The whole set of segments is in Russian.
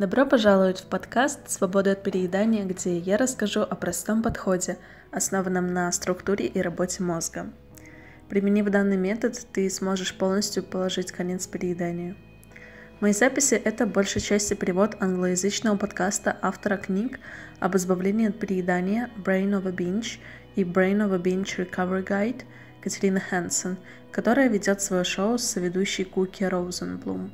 Добро пожаловать в подкаст «Свобода от переедания», где я расскажу о простом подходе, основанном на структуре и работе мозга. Применив данный метод, ты сможешь полностью положить конец перееданию. Мои записи — это большей части перевод англоязычного подкаста автора книг об избавлении от переедания Brain of a Binge и Brain of a Binge Recovery Guide Катерины Хэнсон, которая ведет свое шоу с соведущей Куки Роузенблум.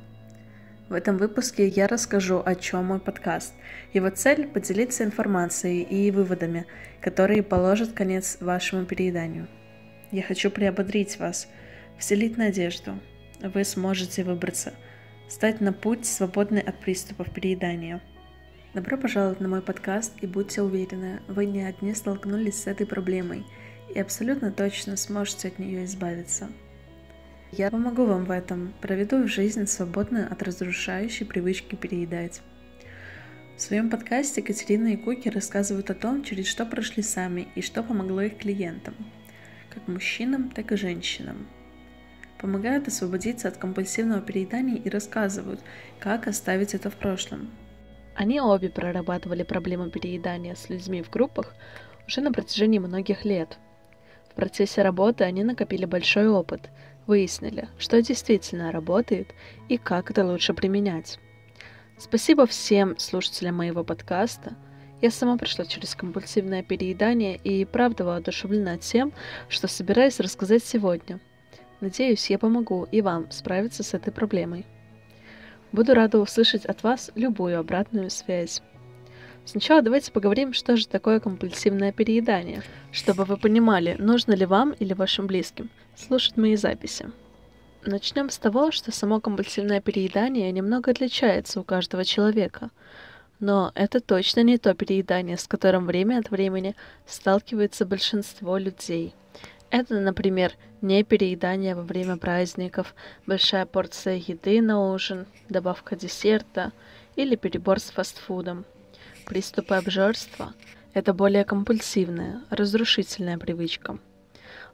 В этом выпуске я расскажу, о чем мой подкаст. Его цель – поделиться информацией и выводами, которые положат конец вашему перееданию. Я хочу приободрить вас, вселить надежду. Вы сможете выбраться, стать на путь, свободный от приступов переедания. Добро пожаловать на мой подкаст и будьте уверены, вы не одни столкнулись с этой проблемой и абсолютно точно сможете от нее избавиться. Я помогу вам в этом, проведу в жизнь свободную от разрушающей привычки переедать. В своем подкасте Катерина и Куки рассказывают о том, через что прошли сами и что помогло их клиентам, как мужчинам, так и женщинам. Помогают освободиться от компульсивного переедания и рассказывают, как оставить это в прошлом. Они обе прорабатывали проблему переедания с людьми в группах уже на протяжении многих лет. В процессе работы они накопили большой опыт – выяснили, что действительно работает и как это лучше применять. Спасибо всем слушателям моего подкаста. Я сама прошла через компульсивное переедание и правда воодушевлена тем, что собираюсь рассказать сегодня. Надеюсь, я помогу и вам справиться с этой проблемой. Буду рада услышать от вас любую обратную связь. Сначала давайте поговорим, что же такое компульсивное переедание, чтобы вы понимали, нужно ли вам или вашим близким слушать мои записи. Начнем с того, что само компульсивное переедание немного отличается у каждого человека. Но это точно не то переедание, с которым время от времени сталкивается большинство людей. Это, например, не переедание во время праздников, большая порция еды на ужин, добавка десерта или перебор с фастфудом – Приступы обжорства – это более компульсивная, разрушительная привычка.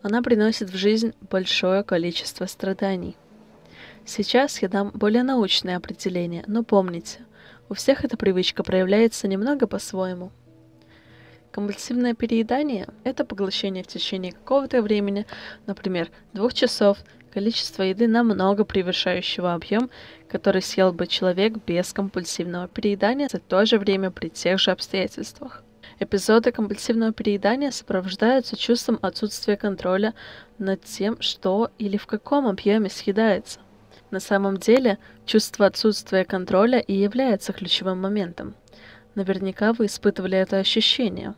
Она приносит в жизнь большое количество страданий. Сейчас я дам более научное определение, но помните, у всех эта привычка проявляется немного по-своему. Компульсивное переедание – это поглощение в течение какого-то времени, например, двух часов, количество еды намного превышающего объем, который съел бы человек без компульсивного переедания за то же время при тех же обстоятельствах. Эпизоды компульсивного переедания сопровождаются чувством отсутствия контроля над тем, что или в каком объеме съедается. На самом деле, чувство отсутствия контроля и является ключевым моментом. Наверняка вы испытывали это ощущение.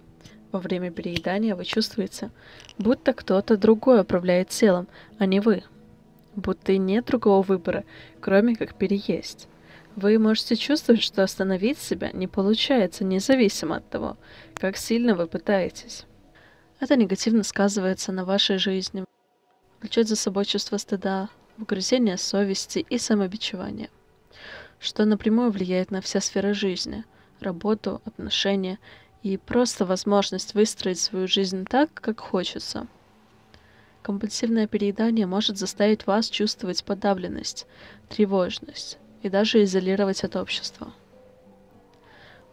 Во время переедания вы чувствуете, будто кто-то другой управляет телом, а не вы будто и нет другого выбора, кроме как переесть. Вы можете чувствовать, что остановить себя не получается, независимо от того, как сильно вы пытаетесь. Это негативно сказывается на вашей жизни, влечет за собой чувство стыда, угрызение совести и самобичевание, что напрямую влияет на все сферы жизни, работу, отношения и просто возможность выстроить свою жизнь так, как хочется – Компульсивное переедание может заставить вас чувствовать подавленность, тревожность и даже изолировать от общества.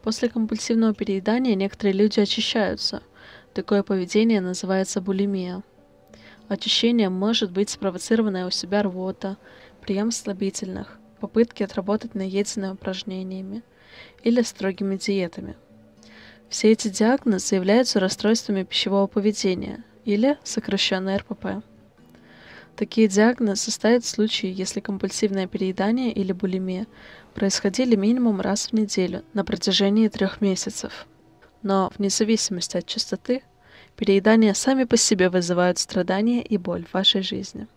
После компульсивного переедания некоторые люди очищаются. Такое поведение называется булимия. Очищение может быть спровоцированное у себя рвота, прием слабительных, попытки отработать наеденные упражнениями или строгими диетами. Все эти диагнозы являются расстройствами пищевого поведения – или сокращенно РПП. Такие диагнозы ставят в случае, если компульсивное переедание или булимия происходили минимум раз в неделю на протяжении трех месяцев. Но вне зависимости от частоты, переедания сами по себе вызывают страдания и боль в вашей жизни.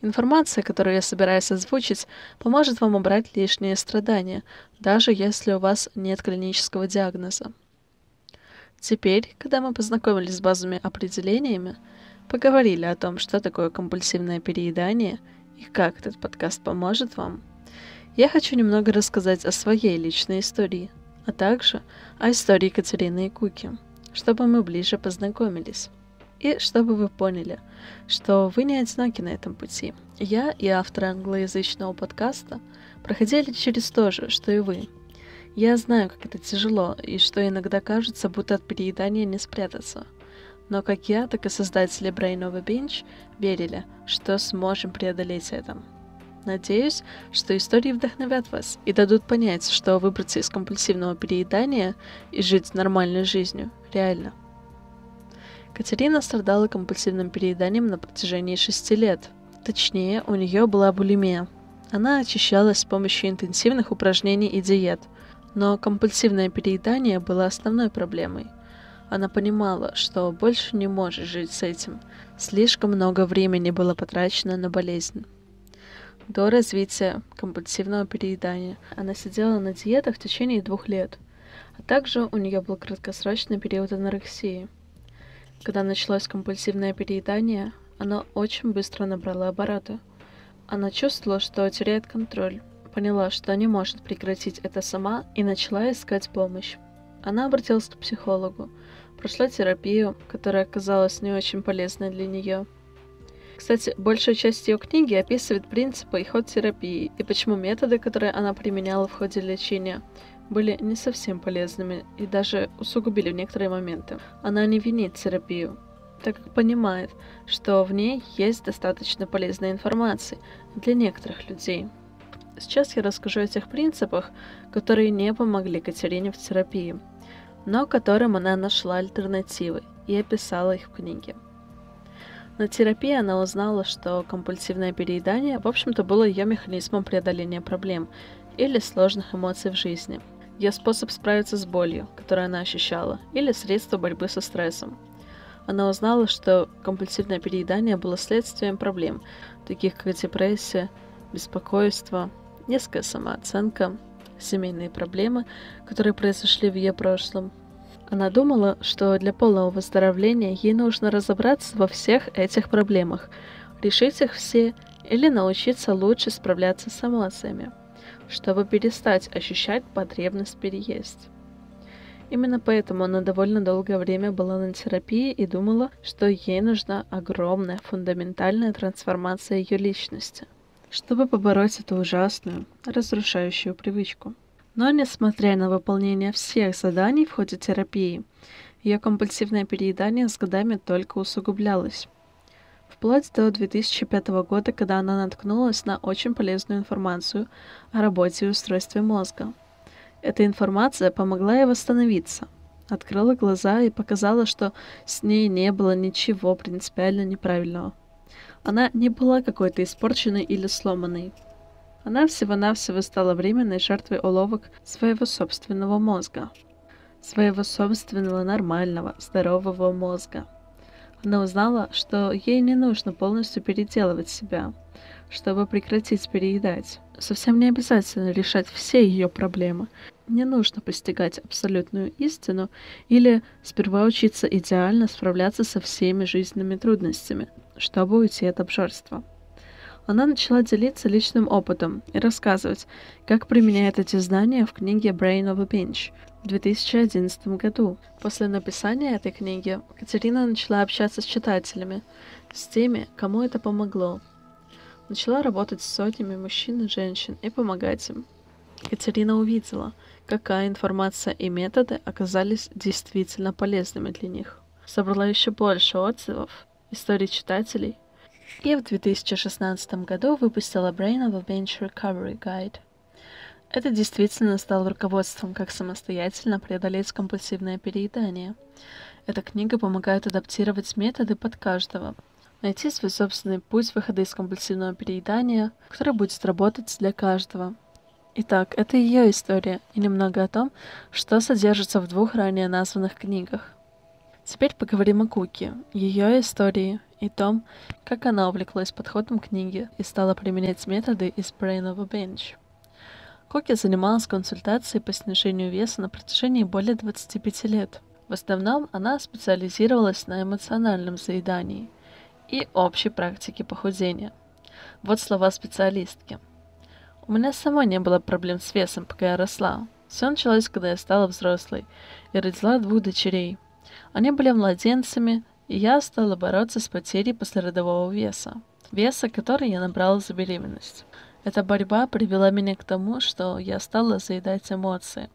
Информация, которую я собираюсь озвучить, поможет вам убрать лишние страдания, даже если у вас нет клинического диагноза. Теперь, когда мы познакомились с базовыми определениями, поговорили о том, что такое компульсивное переедание и как этот подкаст поможет вам, я хочу немного рассказать о своей личной истории, а также о истории Катерины и Куки, чтобы мы ближе познакомились. И чтобы вы поняли, что вы не одиноки на этом пути. Я и автор англоязычного подкаста проходили через то же, что и вы – Я знаю, как это тяжело, и что иногда кажется, будто от переедания не спрятаться. Но как я, так и создатели of Binge верили, что сможем преодолеть это. Надеюсь, что истории вдохновят вас и дадут понять, что выбраться из компульсивного переедания и жить нормальной жизнью реально. Катерина страдала компульсивным перееданием на протяжении шести лет. Точнее, у нее была булимия. Она очищалась с помощью интенсивных упражнений и диет, но компульсивное переедание было основной проблемой. Она понимала, что больше не может жить с этим. Слишком много времени было потрачено на болезнь. До развития компульсивного переедания она сидела на диетах в течение двух лет, а также у нее был краткосрочный период анорексии. Когда началось компульсивное переедание, она очень быстро набрала обороты. Она чувствовала, что теряет контроль, поняла, что не может прекратить это сама и начала искать помощь. Она обратилась к психологу, прошла терапию, которая оказалась не очень полезной для нее – кстати, большая часть ее книги описывает принципы и ход терапии, и почему методы, которые она применяла в ходе лечения, были не совсем полезными и даже усугубили в некоторые моменты. Она не винит терапию, так как понимает, что в ней есть достаточно полезной информации для некоторых людей. Сейчас я расскажу о тех принципах, которые не помогли Катерине в терапии, но которым она нашла альтернативы и описала их в книге. На терапии она узнала, что компульсивное переедание, в общем-то, было ее механизмом преодоления проблем или сложных эмоций в жизни, ее способ справиться с болью, которую она ощущала, или средство борьбы со стрессом. Она узнала, что компульсивное переедание было следствием проблем, таких как депрессия, беспокойство, низкая самооценка, семейные проблемы, которые произошли в ее прошлом, она думала, что для полного выздоровления ей нужно разобраться во всех этих проблемах, решить их все или научиться лучше справляться с эмоциями, чтобы перестать ощущать потребность переесть. Именно поэтому она довольно долгое время была на терапии и думала, что ей нужна огромная фундаментальная трансформация ее личности, чтобы побороть эту ужасную, разрушающую привычку. Но несмотря на выполнение всех заданий в ходе терапии, ее компульсивное переедание с годами только усугублялось. Вплоть до 2005 года, когда она наткнулась на очень полезную информацию о работе и устройстве мозга. Эта информация помогла ей восстановиться, открыла глаза и показала, что с ней не было ничего принципиально неправильного. Она не была какой-то испорченной или сломанной. Она всего-навсего стала временной жертвой уловок своего собственного мозга. Своего собственного нормального, здорового мозга. Она узнала, что ей не нужно полностью переделывать себя, чтобы прекратить переедать. Совсем не обязательно решать все ее проблемы. Не нужно постигать абсолютную истину или сперва учиться идеально справляться со всеми жизненными трудностями, чтобы уйти от обжорства она начала делиться личным опытом и рассказывать, как применяет эти знания в книге Brain of a Binge в 2011 году. После написания этой книги Катерина начала общаться с читателями, с теми, кому это помогло. Начала работать с сотнями мужчин и женщин и помогать им. Катерина увидела, какая информация и методы оказались действительно полезными для них. Собрала еще больше отзывов, историй читателей и в 2016 году выпустила Brain of a Bench Recovery Guide. Это действительно стало руководством, как самостоятельно преодолеть компульсивное переедание. Эта книга помогает адаптировать методы под каждого, найти свой собственный путь выхода из компульсивного переедания, который будет работать для каждого. Итак, это ее история и немного о том, что содержится в двух ранее названных книгах. Теперь поговорим о Куки, ее истории и том, как она увлеклась подходом книги и стала применять методы из Brain of a Bench. Коки занималась консультацией по снижению веса на протяжении более 25 лет. В основном она специализировалась на эмоциональном заедании и общей практике похудения. Вот слова специалистки. У меня самой не было проблем с весом, пока я росла. Все началось, когда я стала взрослой и родила двух дочерей. Они были младенцами, и я стала бороться с потерей послеродового веса, веса, который я набрала за беременность. Эта борьба привела меня к тому, что я стала заедать эмоции,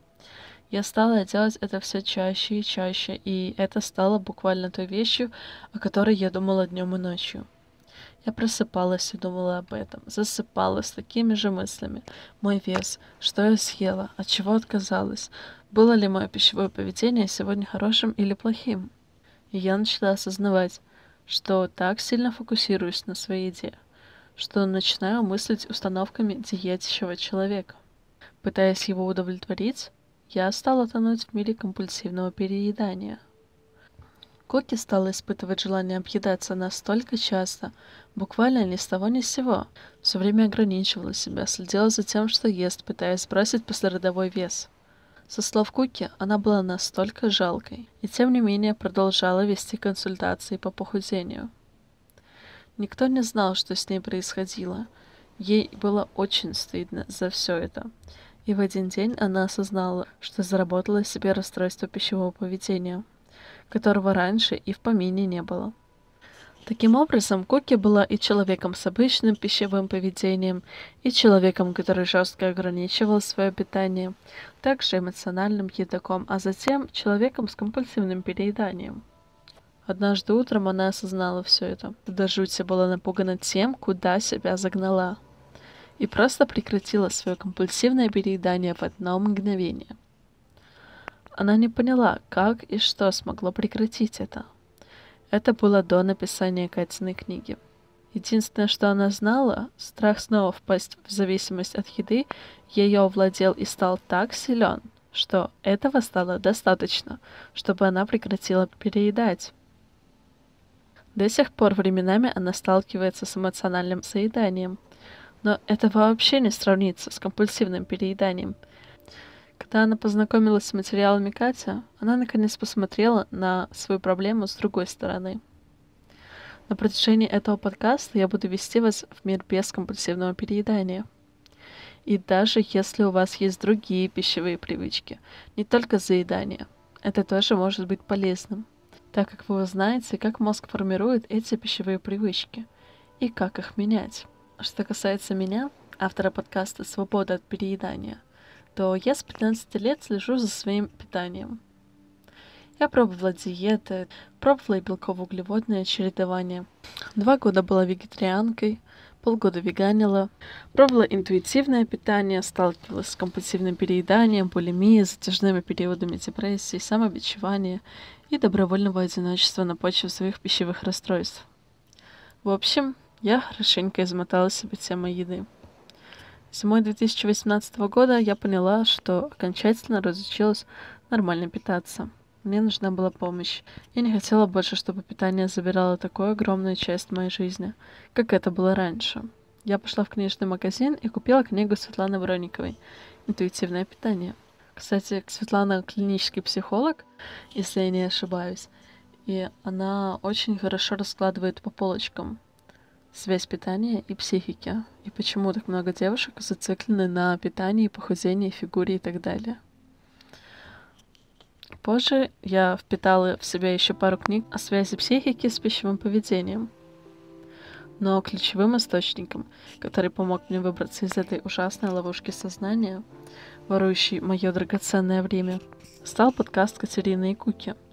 Я стала делать это все чаще и чаще, и это стало буквально той вещью, о которой я думала днем и ночью. Я просыпалась и думала об этом, засыпала с такими же мыслями. Мой вес, что я съела, от чего отказалась, было ли мое пищевое поведение сегодня хорошим или плохим. И я начала осознавать, что так сильно фокусируюсь на своей еде, что начинаю мыслить установками диетящего человека. Пытаясь его удовлетворить, я стала тонуть в мире компульсивного переедания. Коки стала испытывать желание объедаться настолько часто, буквально ни с того ни с сего. Все время ограничивала себя, следила за тем, что ест, пытаясь сбросить послеродовой вес. Со слов Куки, она была настолько жалкой, и тем не менее продолжала вести консультации по похудению. Никто не знал, что с ней происходило. Ей было очень стыдно за все это. И в один день она осознала, что заработала себе расстройство пищевого поведения, которого раньше и в помине не было. Таким образом, Куки была и человеком с обычным пищевым поведением, и человеком, который жестко ограничивал свое питание, также эмоциональным едоком, а затем человеком с компульсивным перееданием. Однажды утром она осознала все это. До жути была напугана тем, куда себя загнала и просто прекратила свое компульсивное переедание в одно мгновение. Она не поняла, как и что смогло прекратить это. Это было до написания Катиной книги. Единственное, что она знала, страх снова впасть в зависимость от еды ее овладел и стал так силен, что этого стало достаточно, чтобы она прекратила переедать. До сих пор временами она сталкивается с эмоциональным заеданием – но это вообще не сравнится с компульсивным перееданием. Когда она познакомилась с материалами Катя, она наконец посмотрела на свою проблему с другой стороны. На протяжении этого подкаста я буду вести вас в мир без компульсивного переедания. И даже если у вас есть другие пищевые привычки, не только заедание, это тоже может быть полезным, так как вы узнаете, как мозг формирует эти пищевые привычки и как их менять. Что касается меня, автора подкаста «Свобода от переедания», то я с 15 лет слежу за своим питанием. Я пробовала диеты, пробовала и белково-углеводное чередование. Два года была вегетарианкой, полгода веганила, пробовала интуитивное питание, сталкивалась с компульсивным перееданием, булимией, затяжными периодами депрессии, самобичевания и добровольного одиночества на почве своих пищевых расстройств. В общем, я хорошенько измотала себе темой еды. Зимой 2018 года я поняла, что окончательно разучилась нормально питаться. Мне нужна была помощь. Я не хотела больше, чтобы питание забирало такую огромную часть моей жизни, как это было раньше. Я пошла в книжный магазин и купила книгу Светланы Бронниковой «Интуитивное питание». Кстати, Светлана клинический психолог, если я не ошибаюсь, и она очень хорошо раскладывает по полочкам связь питания и психики, и почему так много девушек зациклены на питании, похудении, фигуре и так далее. Позже я впитала в себя еще пару книг о связи психики с пищевым поведением. Но ключевым источником, который помог мне выбраться из этой ужасной ловушки сознания, ворующей мое драгоценное время, стал подкаст Катерины и Куки —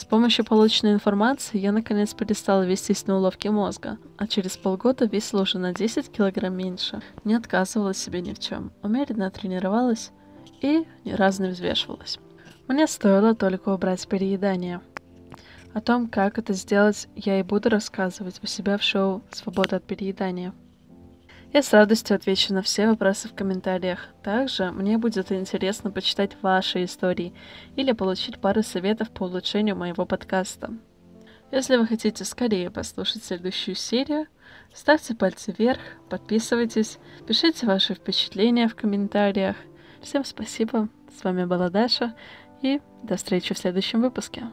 с помощью полученной информации я наконец перестала вестись на уловки мозга, а через полгода весила уже на 10 килограмм меньше. Не отказывала себе ни в чем, умеренно тренировалась и ни разу не взвешивалась. Мне стоило только убрать переедание. О том, как это сделать, я и буду рассказывать у себя в шоу «Свобода от переедания». Я с радостью отвечу на все вопросы в комментариях. Также мне будет интересно почитать ваши истории или получить пару советов по улучшению моего подкаста. Если вы хотите скорее послушать следующую серию, ставьте пальцы вверх, подписывайтесь, пишите ваши впечатления в комментариях. Всем спасибо, с вами была Даша, и до встречи в следующем выпуске.